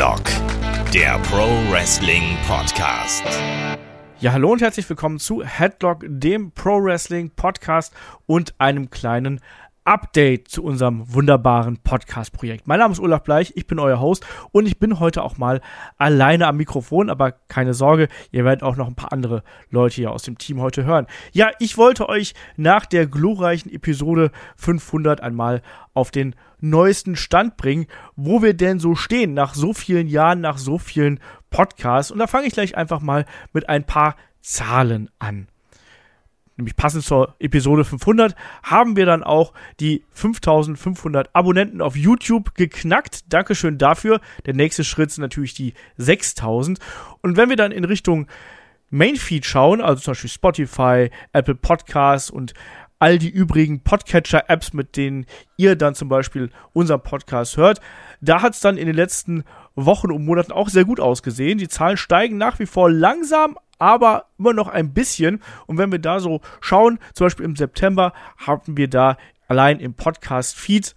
Headlock, der Pro Wrestling Podcast. Ja, hallo und herzlich willkommen zu Headlock, dem Pro Wrestling Podcast und einem kleinen Update zu unserem wunderbaren Podcast-Projekt. Mein Name ist Olaf Bleich, ich bin euer Host und ich bin heute auch mal alleine am Mikrofon, aber keine Sorge, ihr werdet auch noch ein paar andere Leute hier aus dem Team heute hören. Ja, ich wollte euch nach der glorreichen Episode 500 einmal auf den neuesten Stand bringen, wo wir denn so stehen nach so vielen Jahren, nach so vielen Podcasts. Und da fange ich gleich einfach mal mit ein paar Zahlen an nämlich passend zur Episode 500, haben wir dann auch die 5500 Abonnenten auf YouTube geknackt. Dankeschön dafür. Der nächste Schritt sind natürlich die 6000. Und wenn wir dann in Richtung Mainfeed schauen, also zum Beispiel Spotify, Apple Podcasts und all die übrigen Podcatcher-Apps, mit denen ihr dann zum Beispiel unseren Podcast hört, da hat es dann in den letzten Wochen und Monaten auch sehr gut ausgesehen. Die Zahlen steigen nach wie vor langsam, aber immer noch ein bisschen. Und wenn wir da so schauen, zum Beispiel im September haben wir da allein im Podcast-Feed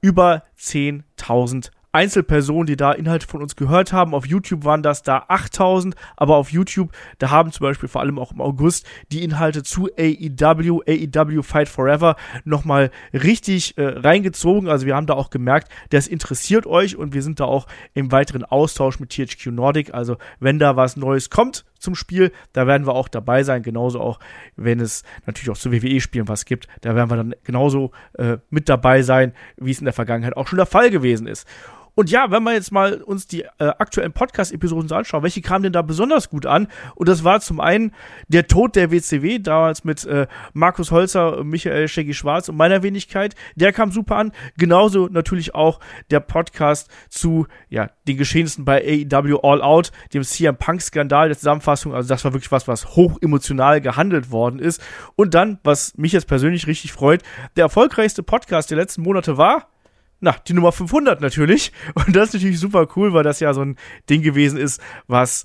über 10.000 Einzelpersonen, die da Inhalte von uns gehört haben. Auf YouTube waren das da 8000, aber auf YouTube, da haben zum Beispiel vor allem auch im August die Inhalte zu AEW, AEW Fight Forever nochmal richtig äh, reingezogen. Also wir haben da auch gemerkt, das interessiert euch und wir sind da auch im weiteren Austausch mit THQ Nordic. Also wenn da was Neues kommt, zum Spiel. Da werden wir auch dabei sein, genauso auch, wenn es natürlich auch zu WWE-Spielen was gibt. Da werden wir dann genauso äh, mit dabei sein, wie es in der Vergangenheit auch schon der Fall gewesen ist. Und ja, wenn wir jetzt mal uns die äh, aktuellen Podcast-Episoden so anschauen, welche kamen denn da besonders gut an? Und das war zum einen der Tod der WCW, damals mit äh, Markus Holzer, Michael Shaggy Schwarz und meiner Wenigkeit. Der kam super an. Genauso natürlich auch der Podcast zu ja, den Geschehnissen bei AEW All Out, dem CM Punk-Skandal der Zusammenfassung. Also das war wirklich was, was hoch emotional gehandelt worden ist. Und dann, was mich jetzt persönlich richtig freut, der erfolgreichste Podcast der letzten Monate war na, die Nummer 500 natürlich. Und das ist natürlich super cool, weil das ja so ein Ding gewesen ist, was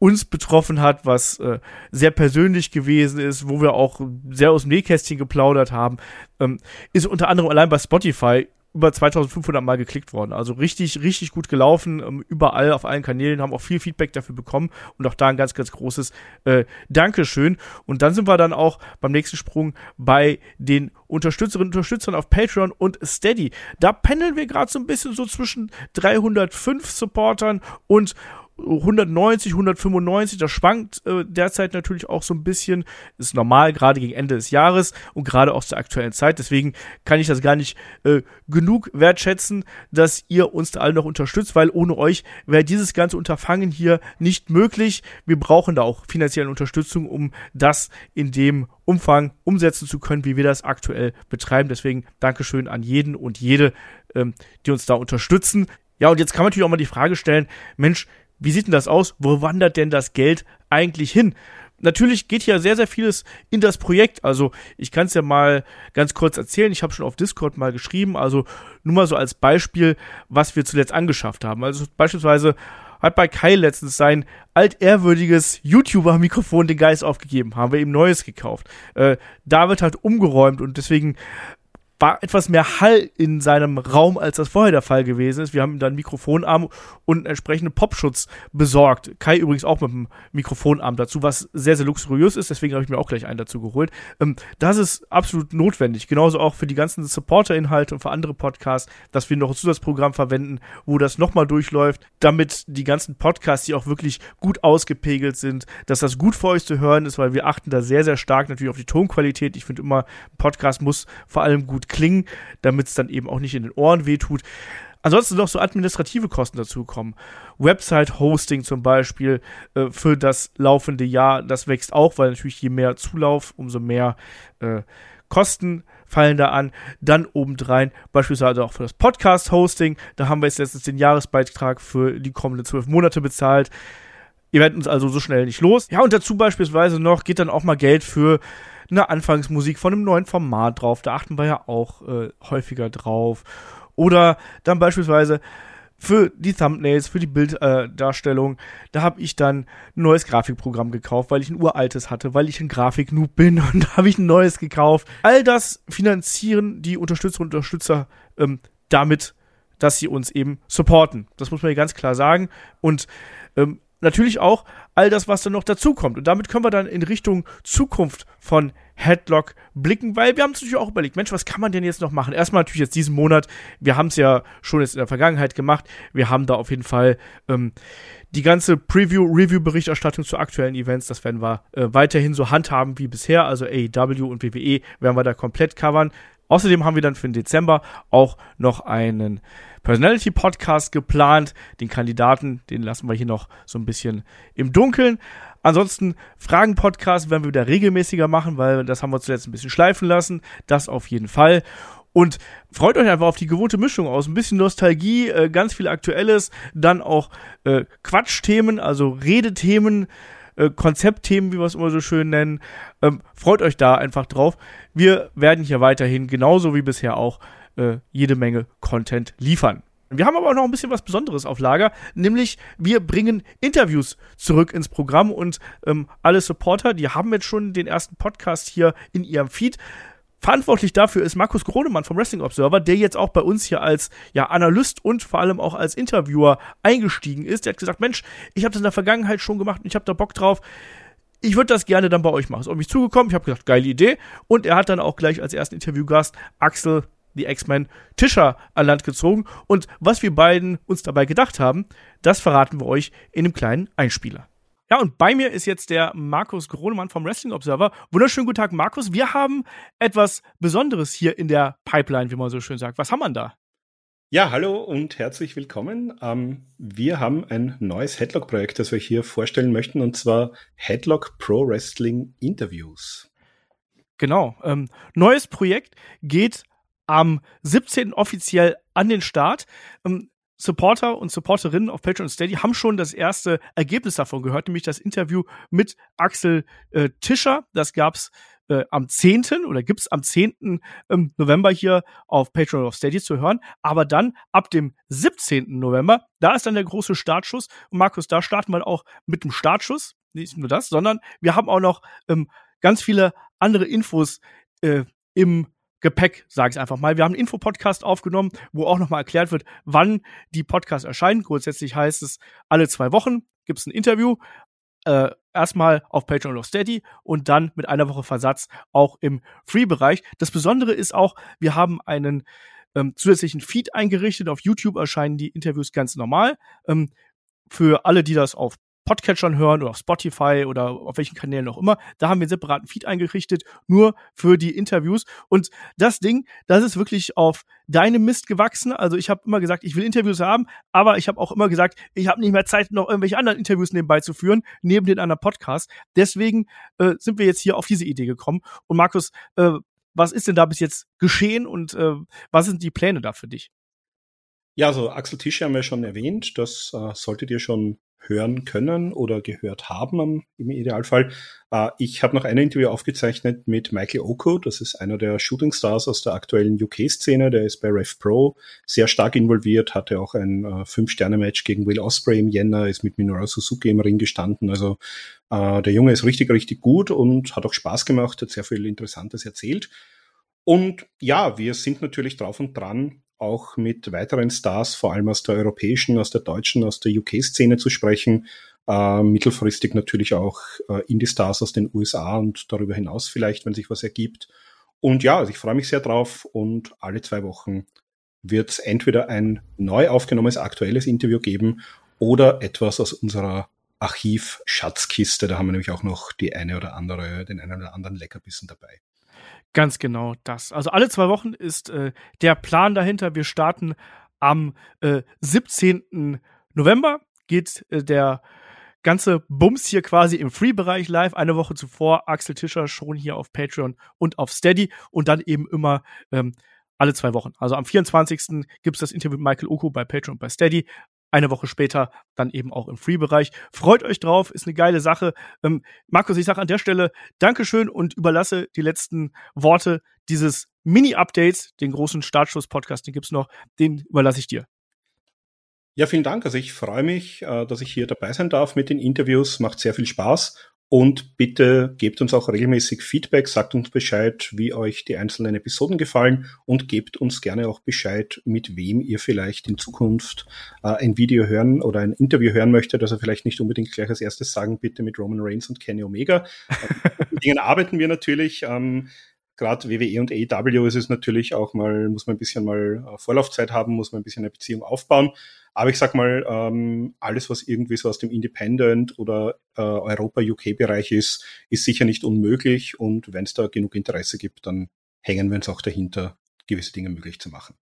uns betroffen hat, was äh, sehr persönlich gewesen ist, wo wir auch sehr aus dem Nähkästchen geplaudert haben, ähm, ist unter anderem allein bei Spotify über 2500 Mal geklickt worden. Also richtig, richtig gut gelaufen. Ähm, überall auf allen Kanälen haben auch viel Feedback dafür bekommen und auch da ein ganz, ganz großes äh, Dankeschön. Und dann sind wir dann auch beim nächsten Sprung bei den Unterstützerinnen und Unterstützern auf Patreon und Steady. Da pendeln wir gerade so ein bisschen so zwischen 305 Supportern und 190, 195, das schwankt äh, derzeit natürlich auch so ein bisschen. Ist normal, gerade gegen Ende des Jahres und gerade auch zur aktuellen Zeit. Deswegen kann ich das gar nicht äh, genug wertschätzen, dass ihr uns da alle noch unterstützt, weil ohne euch wäre dieses ganze Unterfangen hier nicht möglich. Wir brauchen da auch finanzielle Unterstützung, um das in dem Umfang umsetzen zu können, wie wir das aktuell betreiben. Deswegen Dankeschön an jeden und jede, ähm, die uns da unterstützen. Ja, und jetzt kann man natürlich auch mal die Frage stellen, Mensch, wie sieht denn das aus? Wo wandert denn das Geld eigentlich hin? Natürlich geht hier sehr, sehr vieles in das Projekt. Also ich kann es ja mal ganz kurz erzählen. Ich habe schon auf Discord mal geschrieben. Also nur mal so als Beispiel, was wir zuletzt angeschafft haben. Also beispielsweise hat bei Kai letztens sein altehrwürdiges YouTuber-Mikrofon den Geist aufgegeben, haben wir ihm neues gekauft. Äh, David hat umgeräumt und deswegen war etwas mehr Hall in seinem Raum, als das vorher der Fall gewesen ist. Wir haben ihm dann Mikrofonarm und einen entsprechenden Popschutz besorgt. Kai übrigens auch mit einem Mikrofonarm dazu, was sehr, sehr luxuriös ist. Deswegen habe ich mir auch gleich einen dazu geholt. Ähm, das ist absolut notwendig. Genauso auch für die ganzen Supporter-Inhalte und für andere Podcasts, dass wir noch ein Zusatzprogramm verwenden, wo das nochmal durchläuft, damit die ganzen Podcasts, die auch wirklich gut ausgepegelt sind, dass das gut für euch zu hören ist, weil wir achten da sehr, sehr stark natürlich auf die Tonqualität. Ich finde immer, ein Podcast muss vor allem gut klingen, damit es dann eben auch nicht in den Ohren wehtut. Ansonsten noch so administrative Kosten dazukommen. Website-Hosting zum Beispiel äh, für das laufende Jahr, das wächst auch, weil natürlich je mehr Zulauf, umso mehr äh, Kosten fallen da an. Dann obendrein beispielsweise auch für das Podcast-Hosting. Da haben wir jetzt letztens den Jahresbeitrag für die kommenden zwölf Monate bezahlt. Ihr werdet uns also so schnell nicht los. Ja, und dazu beispielsweise noch geht dann auch mal Geld für eine Anfangsmusik von einem neuen Format drauf. Da achten wir ja auch äh, häufiger drauf. Oder dann beispielsweise für die Thumbnails, für die Bilddarstellung, äh, da habe ich dann ein neues Grafikprogramm gekauft, weil ich ein uraltes hatte, weil ich ein Grafiknoob bin und da habe ich ein neues gekauft. All das finanzieren die Unterstützer und Unterstützer ähm, damit dass sie uns eben supporten. Das muss man hier ganz klar sagen. Und ähm, natürlich auch all das, was dann noch dazukommt. Und damit können wir dann in Richtung Zukunft von Headlock blicken, weil wir haben natürlich auch überlegt, Mensch, was kann man denn jetzt noch machen? Erstmal natürlich jetzt diesen Monat, wir haben es ja schon jetzt in der Vergangenheit gemacht, wir haben da auf jeden Fall ähm, die ganze Preview-Review-Berichterstattung zu aktuellen Events, das werden wir äh, weiterhin so handhaben wie bisher, also AEW und WWE werden wir da komplett covern. Außerdem haben wir dann für den Dezember auch noch einen Personality Podcast geplant. Den Kandidaten, den lassen wir hier noch so ein bisschen im Dunkeln. Ansonsten Fragen-Podcast werden wir wieder regelmäßiger machen, weil das haben wir zuletzt ein bisschen schleifen lassen. Das auf jeden Fall. Und freut euch einfach auf die gewohnte Mischung aus. Ein bisschen Nostalgie, äh, ganz viel Aktuelles, dann auch äh, Quatschthemen, also Redethemen, äh, Konzeptthemen, wie wir es immer so schön nennen. Ähm, freut euch da einfach drauf. Wir werden hier weiterhin, genauso wie bisher auch, äh, jede Menge Content liefern. Wir haben aber auch noch ein bisschen was Besonderes auf Lager, nämlich wir bringen Interviews zurück ins Programm und ähm, alle Supporter, die haben jetzt schon den ersten Podcast hier in ihrem Feed. Verantwortlich dafür ist Markus Gronemann vom Wrestling Observer, der jetzt auch bei uns hier als ja, Analyst und vor allem auch als Interviewer eingestiegen ist. Der hat gesagt, Mensch, ich habe das in der Vergangenheit schon gemacht und ich habe da Bock drauf. Ich würde das gerne dann bei euch machen. Ist auf mich zugekommen. Ich habe gesagt, geile Idee. Und er hat dann auch gleich als ersten Interviewgast Axel, die X-Men, Tischer an Land gezogen. Und was wir beiden uns dabei gedacht haben, das verraten wir euch in einem kleinen Einspieler. Ja, und bei mir ist jetzt der Markus Gronemann vom Wrestling Observer. Wunderschönen guten Tag, Markus. Wir haben etwas Besonderes hier in der Pipeline, wie man so schön sagt. Was haben wir da? Ja, hallo und herzlich willkommen. Ähm, wir haben ein neues Headlock-Projekt, das wir hier vorstellen möchten, und zwar Headlock Pro Wrestling Interviews. Genau. Ähm, neues Projekt geht am 17. offiziell an den Start. Ähm, Supporter und Supporterinnen auf Patreon und Steady haben schon das erste Ergebnis davon gehört, nämlich das Interview mit Axel äh, Tischer. Das gab's äh, am 10. oder gibt's am 10. Ähm, November hier auf Patreon of Steady zu hören. Aber dann ab dem 17. November, da ist dann der große Startschuss. Und Markus, da starten wir auch mit dem Startschuss. Nicht nur das, sondern wir haben auch noch ähm, ganz viele andere Infos äh, im Gepäck, sage ich einfach mal. Wir haben einen Infopodcast aufgenommen, wo auch nochmal erklärt wird, wann die Podcasts erscheinen. Grundsätzlich heißt es, alle zwei Wochen gibt es ein Interview. Äh, erstmal auf Patreon oder Steady und dann mit einer Woche Versatz auch im Free-Bereich. Das Besondere ist auch, wir haben einen ähm, zusätzlichen Feed eingerichtet. Auf YouTube erscheinen die Interviews ganz normal. Ähm, für alle, die das auf Podcatchern hören oder auf Spotify oder auf welchen Kanälen auch immer. Da haben wir einen separaten Feed eingerichtet, nur für die Interviews. Und das Ding, das ist wirklich auf deinem Mist gewachsen. Also ich habe immer gesagt, ich will Interviews haben, aber ich habe auch immer gesagt, ich habe nicht mehr Zeit, noch irgendwelche anderen Interviews nebenbei zu führen, neben den anderen Podcasts. Deswegen äh, sind wir jetzt hier auf diese Idee gekommen. Und Markus, äh, was ist denn da bis jetzt geschehen und äh, was sind die Pläne da für dich? Ja, also Axel Tische haben wir schon erwähnt. Das äh, solltet ihr schon hören können oder gehört haben im Idealfall. Äh, ich habe noch ein Interview aufgezeichnet mit Michael Oko, das ist einer der Shooting Stars aus der aktuellen UK-Szene, der ist bei Rev Pro sehr stark involviert, hatte auch ein äh, Fünf-Sterne-Match gegen Will Osprey im Jänner, ist mit Minoru Suzuki im Ring gestanden, also äh, der Junge ist richtig, richtig gut und hat auch Spaß gemacht, hat sehr viel Interessantes erzählt. Und ja, wir sind natürlich drauf und dran, auch mit weiteren Stars, vor allem aus der europäischen, aus der deutschen, aus der UK-Szene zu sprechen. Äh, mittelfristig natürlich auch äh, Indie-Stars aus den USA und darüber hinaus vielleicht, wenn sich was ergibt. Und ja, also ich freue mich sehr drauf und alle zwei Wochen wird es entweder ein neu aufgenommenes aktuelles Interview geben oder etwas aus unserer Archiv-Schatzkiste. Da haben wir nämlich auch noch die eine oder andere, den einen oder anderen Leckerbissen dabei. Ganz genau das. Also alle zwei Wochen ist äh, der Plan dahinter. Wir starten am äh, 17. November, geht äh, der ganze Bums hier quasi im Free-Bereich live. Eine Woche zuvor Axel Tischer schon hier auf Patreon und auf Steady und dann eben immer ähm, alle zwei Wochen. Also am 24. gibt es das Interview mit Michael Oko bei Patreon und bei Steady eine Woche später dann eben auch im Free-Bereich. Freut euch drauf, ist eine geile Sache. Ähm, Markus, ich sage an der Stelle Dankeschön und überlasse die letzten Worte dieses Mini-Updates, den großen Startschuss-Podcast, den gibt's noch, den überlasse ich dir. Ja, vielen Dank. Also ich freue mich, äh, dass ich hier dabei sein darf mit den Interviews. Macht sehr viel Spaß. Und bitte gebt uns auch regelmäßig Feedback, sagt uns Bescheid, wie euch die einzelnen Episoden gefallen und gebt uns gerne auch Bescheid, mit wem ihr vielleicht in Zukunft äh, ein Video hören oder ein Interview hören möchtet. Also vielleicht nicht unbedingt gleich als erstes sagen, bitte mit Roman Reigns und Kenny Omega. mit Dingen arbeiten wir natürlich. Ähm, Gerade WWE und AEW ist es natürlich auch mal, muss man ein bisschen mal äh, Vorlaufzeit haben, muss man ein bisschen eine Beziehung aufbauen. Aber ich sag mal, ähm, alles, was irgendwie so aus dem Independent oder äh, Europa-UK-Bereich ist, ist sicher nicht unmöglich. Und wenn es da genug Interesse gibt, dann hängen wir uns auch dahinter, gewisse Dinge möglich zu machen.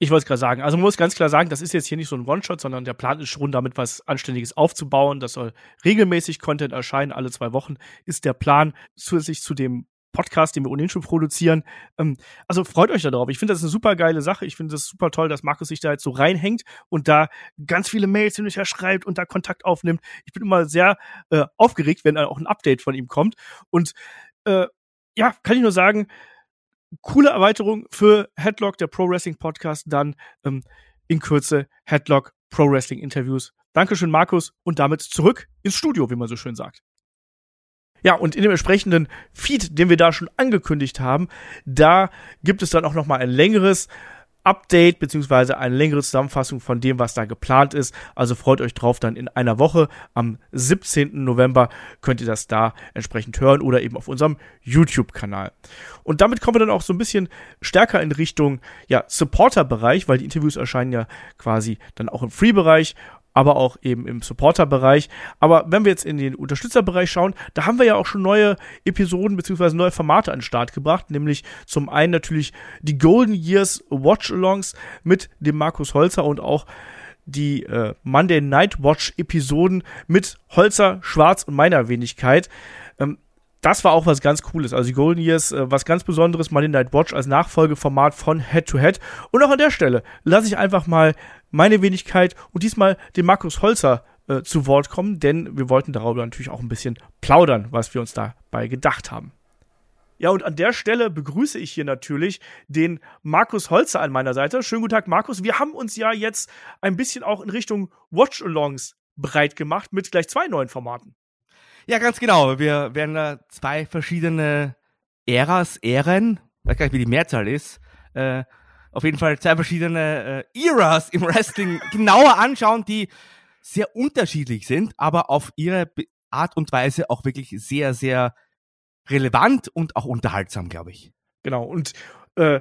Ich wollte es gerade sagen. Also man muss ganz klar sagen, das ist jetzt hier nicht so ein One-Shot, sondern der Plan ist schon, damit was Anständiges aufzubauen. Das soll regelmäßig Content erscheinen, alle zwei Wochen ist der Plan. Zusätzlich zu dem Podcast, den wir ohnehin schon produzieren. Ähm, also freut euch darauf. Ich finde das eine super geile Sache. Ich finde das super toll, dass Markus sich da jetzt so reinhängt und da ganz viele Mails hin und her schreibt und da Kontakt aufnimmt. Ich bin immer sehr äh, aufgeregt, wenn auch ein Update von ihm kommt. Und äh, ja, kann ich nur sagen, coole Erweiterung für Headlock, der Pro Wrestling Podcast, dann ähm, in Kürze Headlock Pro Wrestling Interviews. Dankeschön, Markus, und damit zurück ins Studio, wie man so schön sagt. Ja, und in dem entsprechenden Feed, den wir da schon angekündigt haben, da gibt es dann auch noch mal ein längeres Update beziehungsweise eine längere Zusammenfassung von dem, was da geplant ist. Also freut euch drauf, dann in einer Woche am 17. November könnt ihr das da entsprechend hören oder eben auf unserem YouTube-Kanal. Und damit kommen wir dann auch so ein bisschen stärker in Richtung ja, Supporter-Bereich, weil die Interviews erscheinen ja quasi dann auch im Free-Bereich aber auch eben im Supporter-Bereich. Aber wenn wir jetzt in den Unterstützerbereich schauen, da haben wir ja auch schon neue Episoden bzw. neue Formate an den Start gebracht, nämlich zum einen natürlich die Golden Years Watch-Alongs mit dem Markus Holzer und auch die äh, Monday Night Watch Episoden mit Holzer, Schwarz und meiner Wenigkeit. Ähm, das war auch was ganz Cooles. Also die Golden Years, äh, was ganz Besonderes, Monday Night Watch als Nachfolgeformat von Head to Head. Und auch an der Stelle lasse ich einfach mal meine Wenigkeit und diesmal den Markus Holzer äh, zu Wort kommen, denn wir wollten darüber natürlich auch ein bisschen plaudern, was wir uns dabei gedacht haben. Ja, und an der Stelle begrüße ich hier natürlich den Markus Holzer an meiner Seite. Schönen guten Tag, Markus. Wir haben uns ja jetzt ein bisschen auch in Richtung Watch-Alongs breit gemacht mit gleich zwei neuen Formaten. Ja, ganz genau. Wir werden da zwei verschiedene Äras, Ähren, weiß gar nicht, wie die Mehrzahl ist, äh, auf jeden Fall zwei verschiedene äh, Eras im Wrestling genauer anschauen, die sehr unterschiedlich sind, aber auf ihre Art und Weise auch wirklich sehr, sehr relevant und auch unterhaltsam, glaube ich. Genau. Und äh,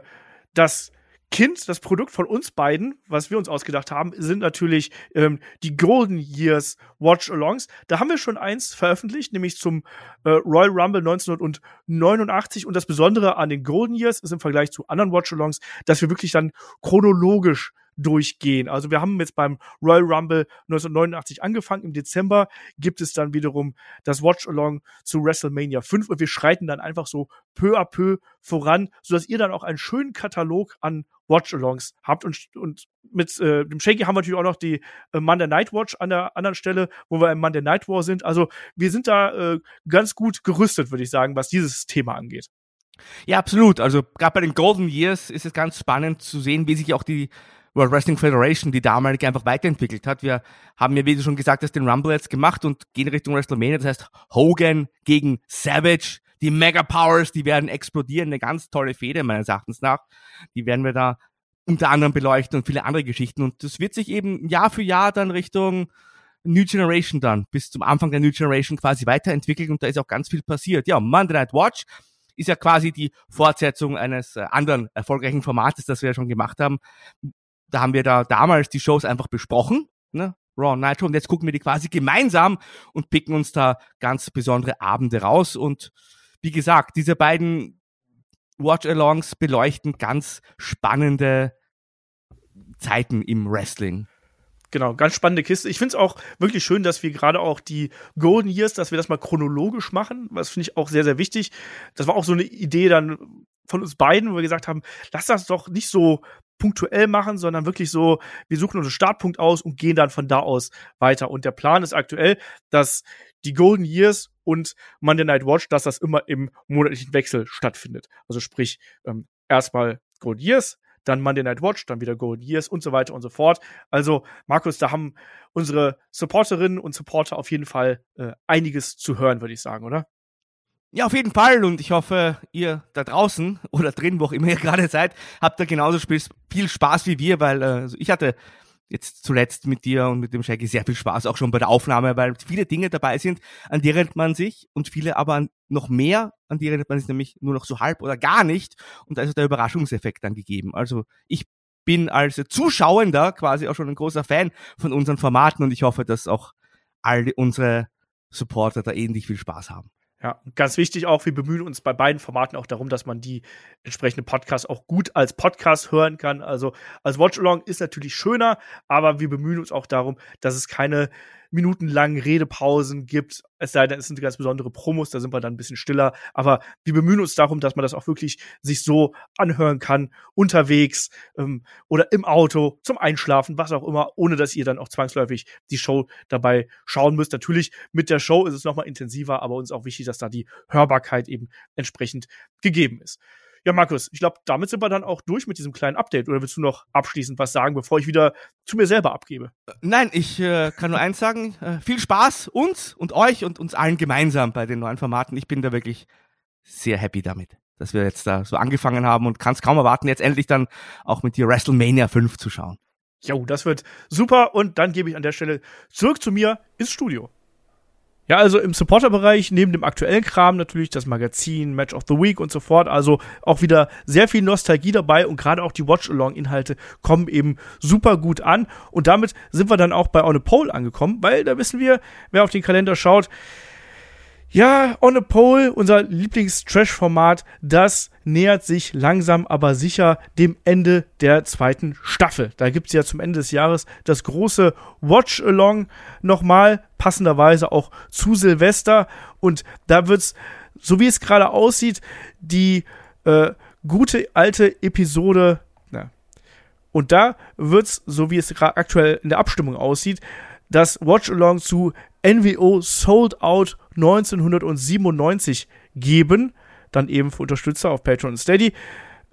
das Kind, das Produkt von uns beiden, was wir uns ausgedacht haben, sind natürlich ähm, die Golden Years Watch-Alongs. Da haben wir schon eins veröffentlicht, nämlich zum äh, Royal Rumble 1989. Und das Besondere an den Golden Years ist im Vergleich zu anderen Watch-Alongs, dass wir wirklich dann chronologisch durchgehen. Also wir haben jetzt beim Royal Rumble 1989 angefangen. Im Dezember gibt es dann wiederum das Watch-Along zu WrestleMania 5 und wir schreiten dann einfach so peu à peu voran, sodass ihr dann auch einen schönen Katalog an Watch-Alongs habt und, und mit äh, dem Shaky haben wir natürlich auch noch die äh, Monday Night Watch an der anderen Stelle, wo wir im Monday Night War sind. Also wir sind da äh, ganz gut gerüstet, würde ich sagen, was dieses Thema angeht. Ja, absolut. Also gerade bei den Golden Years ist es ganz spannend zu sehen, wie sich auch die World Wrestling Federation, die damalige, einfach weiterentwickelt hat. Wir haben ja, wie du schon gesagt hast, den Rumble jetzt gemacht und gehen Richtung WrestleMania. Das heißt, Hogan gegen Savage, die Mega Powers, die werden explodieren. Eine ganz tolle Fehde meines Erachtens nach. Die werden wir da unter anderem beleuchten und viele andere Geschichten. Und das wird sich eben Jahr für Jahr dann Richtung New Generation dann, bis zum Anfang der New Generation quasi weiterentwickelt und da ist auch ganz viel passiert. Ja, Monday Night Watch ist ja quasi die Fortsetzung eines äh, anderen erfolgreichen Formates, das wir ja schon gemacht haben, da haben wir da damals die Shows einfach besprochen, ne? Raw Nitro und jetzt gucken wir die quasi gemeinsam und picken uns da ganz besondere Abende raus und wie gesagt, diese beiden Watch-Alongs beleuchten ganz spannende Zeiten im Wrestling. Genau, ganz spannende Kiste. Ich finde es auch wirklich schön, dass wir gerade auch die Golden Years, dass wir das mal chronologisch machen. Das finde ich auch sehr, sehr wichtig. Das war auch so eine Idee dann von uns beiden, wo wir gesagt haben, lass das doch nicht so punktuell machen, sondern wirklich so, wir suchen unseren Startpunkt aus und gehen dann von da aus weiter. Und der Plan ist aktuell, dass die Golden Years und Monday Night Watch, dass das immer im monatlichen Wechsel stattfindet. Also sprich, ähm, erstmal Golden Years, dann Monday Night Watch, dann wieder Golden Years und so weiter und so fort. Also, Markus, da haben unsere Supporterinnen und Supporter auf jeden Fall äh, einiges zu hören, würde ich sagen, oder? Ja, auf jeden Fall. Und ich hoffe, ihr da draußen oder drin, wo auch immer ihr gerade seid, habt da genauso viel Spaß wie wir, weil äh, ich hatte jetzt zuletzt mit dir und mit dem Shaggy sehr viel Spaß, auch schon bei der Aufnahme, weil viele Dinge dabei sind, an die erinnert man sich und viele aber noch mehr, an die erinnert man sich nämlich nur noch so halb oder gar nicht. Und da ist der Überraschungseffekt dann gegeben. Also ich bin als Zuschauender quasi auch schon ein großer Fan von unseren Formaten und ich hoffe, dass auch alle unsere Supporter da ähnlich viel Spaß haben. Ja, ganz wichtig auch, wir bemühen uns bei beiden Formaten auch darum, dass man die entsprechenden Podcasts auch gut als Podcast hören kann. Also als Watch-Along ist natürlich schöner, aber wir bemühen uns auch darum, dass es keine minutenlangen Redepausen gibt. Es sei denn, es sind ganz besondere Promos, da sind wir dann ein bisschen stiller. Aber wir bemühen uns darum, dass man das auch wirklich sich so anhören kann, unterwegs ähm, oder im Auto, zum Einschlafen, was auch immer, ohne dass ihr dann auch zwangsläufig die Show dabei schauen müsst. Natürlich mit der Show ist es nochmal intensiver, aber uns auch wichtig, dass da die Hörbarkeit eben entsprechend gegeben ist. Ja, Markus, ich glaube, damit sind wir dann auch durch mit diesem kleinen Update. Oder willst du noch abschließend was sagen, bevor ich wieder zu mir selber abgebe? Nein, ich äh, kann nur eins sagen. Äh, viel Spaß uns und euch und uns allen gemeinsam bei den neuen Formaten. Ich bin da wirklich sehr happy damit, dass wir jetzt da so angefangen haben und kann es kaum erwarten, jetzt endlich dann auch mit dir WrestleMania 5 zu schauen. Jo, das wird super. Und dann gebe ich an der Stelle zurück zu mir ins Studio. Ja, also im Supporter-Bereich neben dem aktuellen Kram natürlich das Magazin, Match of the Week und so fort. Also auch wieder sehr viel Nostalgie dabei und gerade auch die Watch-Along-Inhalte kommen eben super gut an. Und damit sind wir dann auch bei On a Pole angekommen, weil da wissen wir, wer auf den Kalender schaut, ja, On a Pole, unser Lieblings-Trash-Format, das nähert sich langsam aber sicher dem Ende der zweiten Staffel. Da gibt's ja zum Ende des Jahres das große Watch-Along nochmal, passenderweise auch zu Silvester. Und da wird's, so wie es gerade aussieht, die äh, gute alte Episode, na, und da wird's, so wie es aktuell in der Abstimmung aussieht, das Watch-Along zu NWO Sold Out 1997 geben. Dann eben für Unterstützer auf Patreon und Steady.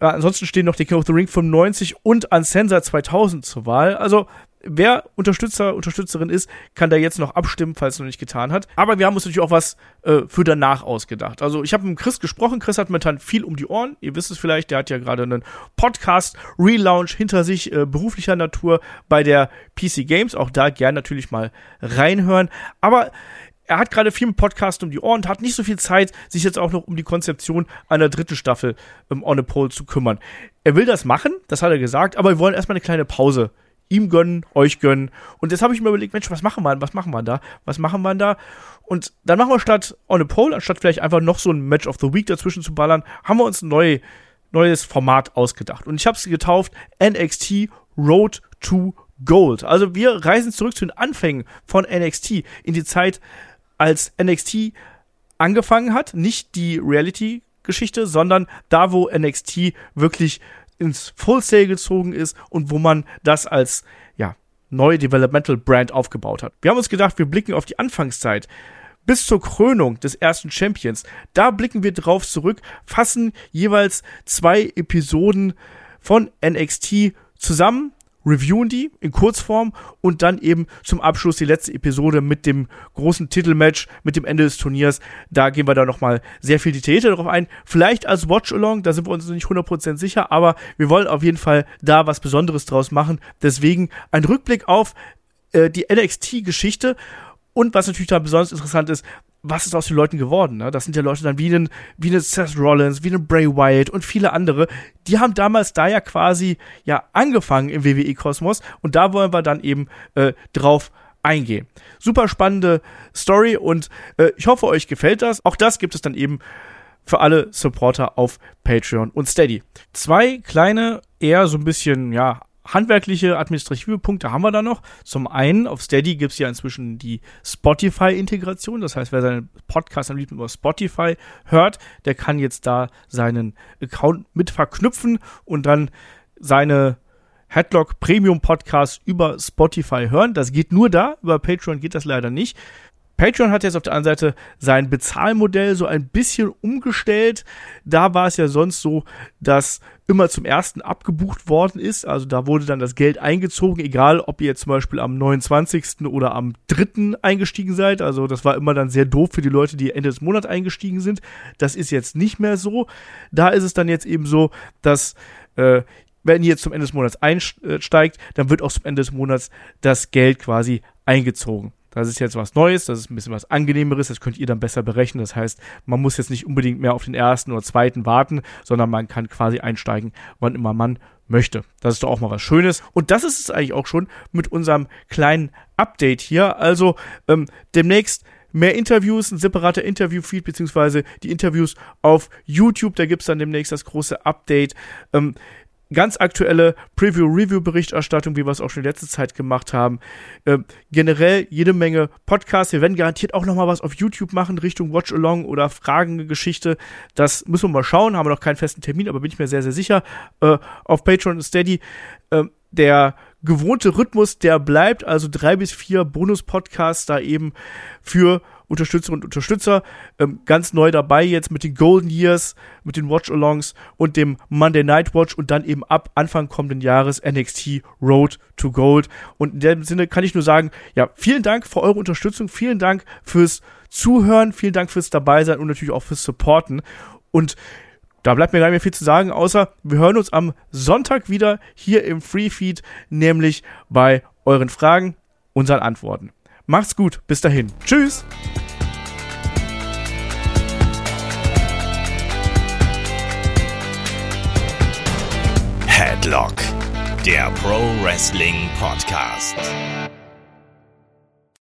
Äh, ansonsten stehen noch die King of the Ring 95 und Uncensored 2000 zur Wahl. Also wer Unterstützer, Unterstützerin ist, kann da jetzt noch abstimmen, falls es noch nicht getan hat. Aber wir haben uns natürlich auch was äh, für danach ausgedacht. Also ich habe mit Chris gesprochen. Chris hat momentan viel um die Ohren. Ihr wisst es vielleicht, der hat ja gerade einen Podcast-Relaunch hinter sich, äh, beruflicher Natur bei der PC Games. Auch da gern natürlich mal reinhören. Aber er hat gerade viel im Podcast um die Ohren und hat nicht so viel Zeit, sich jetzt auch noch um die Konzeption einer dritten Staffel ähm, On a Pole zu kümmern. Er will das machen, das hat er gesagt, aber wir wollen erstmal eine kleine Pause ihm gönnen, euch gönnen. Und jetzt habe ich mir überlegt, Mensch, was machen wir, was machen wir da? Was machen wir da? Und dann machen wir statt On a Pole, anstatt vielleicht einfach noch so ein Match of the Week dazwischen zu ballern, haben wir uns ein neu, neues Format ausgedacht. Und ich habe es getauft NXT Road to Gold. Also wir reisen zurück zu den Anfängen von NXT in die Zeit, als NXT angefangen hat, nicht die Reality-Geschichte, sondern da, wo NXT wirklich ins Full Sale gezogen ist und wo man das als ja, neue Developmental Brand aufgebaut hat. Wir haben uns gedacht, wir blicken auf die Anfangszeit bis zur Krönung des ersten Champions. Da blicken wir drauf zurück, fassen jeweils zwei Episoden von NXT zusammen reviewen die in Kurzform und dann eben zum Abschluss die letzte Episode mit dem großen Titelmatch, mit dem Ende des Turniers. Da gehen wir da nochmal sehr viel detaillierter drauf ein. Vielleicht als Watch-Along, da sind wir uns nicht 100% sicher, aber wir wollen auf jeden Fall da was Besonderes draus machen. Deswegen ein Rückblick auf äh, die NXT-Geschichte und was natürlich da besonders interessant ist, was ist aus den Leuten geworden? Ne? Das sind ja Leute dann wie einen, wie einen Seth Rollins, wie einen Bray Wyatt und viele andere. Die haben damals da ja quasi ja angefangen im WWE-Kosmos und da wollen wir dann eben äh, drauf eingehen. Super spannende Story und äh, ich hoffe, euch gefällt das. Auch das gibt es dann eben für alle Supporter auf Patreon und Steady. Zwei kleine, eher so ein bisschen, ja, handwerkliche, administrative Punkte haben wir da noch. Zum einen, auf Steady gibt es ja inzwischen die Spotify-Integration. Das heißt, wer seinen Podcast am liebsten über Spotify hört, der kann jetzt da seinen Account mit verknüpfen und dann seine Headlock Premium Podcast über Spotify hören. Das geht nur da, über Patreon geht das leider nicht. Patreon hat jetzt auf der anderen Seite sein Bezahlmodell so ein bisschen umgestellt. Da war es ja sonst so, dass immer zum ersten abgebucht worden ist. Also da wurde dann das Geld eingezogen, egal ob ihr jetzt zum Beispiel am 29. oder am 3. eingestiegen seid. Also das war immer dann sehr doof für die Leute, die Ende des Monats eingestiegen sind. Das ist jetzt nicht mehr so. Da ist es dann jetzt eben so, dass äh, wenn ihr jetzt zum Ende des Monats einsteigt, dann wird auch zum Ende des Monats das Geld quasi eingezogen. Das ist jetzt was Neues, das ist ein bisschen was Angenehmeres, das könnt ihr dann besser berechnen. Das heißt, man muss jetzt nicht unbedingt mehr auf den ersten oder zweiten warten, sondern man kann quasi einsteigen, wann immer man möchte. Das ist doch auch mal was Schönes. Und das ist es eigentlich auch schon mit unserem kleinen Update hier. Also ähm, demnächst mehr Interviews, ein separater Interviewfeed, beziehungsweise die Interviews auf YouTube. Da gibt's dann demnächst das große Update. Ähm, ganz aktuelle Preview-Review-Berichterstattung, wie wir es auch schon in letzter Zeit gemacht haben. Äh, generell jede Menge Podcasts. Wir werden garantiert auch noch mal was auf YouTube machen Richtung Watch Along oder Fragengeschichte. Das müssen wir mal schauen. Haben wir noch keinen festen Termin, aber bin ich mir sehr, sehr sicher. Äh, auf Patreon und Steady. Äh, der gewohnte Rhythmus, der bleibt. Also drei bis vier Bonus-Podcasts da eben für Unterstützerinnen und Unterstützer. Ähm, ganz neu dabei jetzt mit den Golden Years, mit den Watch-Alongs und dem Monday Night Watch und dann eben ab Anfang kommenden Jahres NXT Road to Gold. Und in dem Sinne kann ich nur sagen, ja, vielen Dank für eure Unterstützung, vielen Dank fürs Zuhören, vielen Dank fürs Dabeisein und natürlich auch fürs Supporten. Und da bleibt mir gar nicht mehr viel zu sagen, außer wir hören uns am Sonntag wieder hier im Free Feed, nämlich bei euren Fragen, unseren Antworten. Macht's gut, bis dahin. Tschüss! Headlock, der Pro Wrestling Podcast.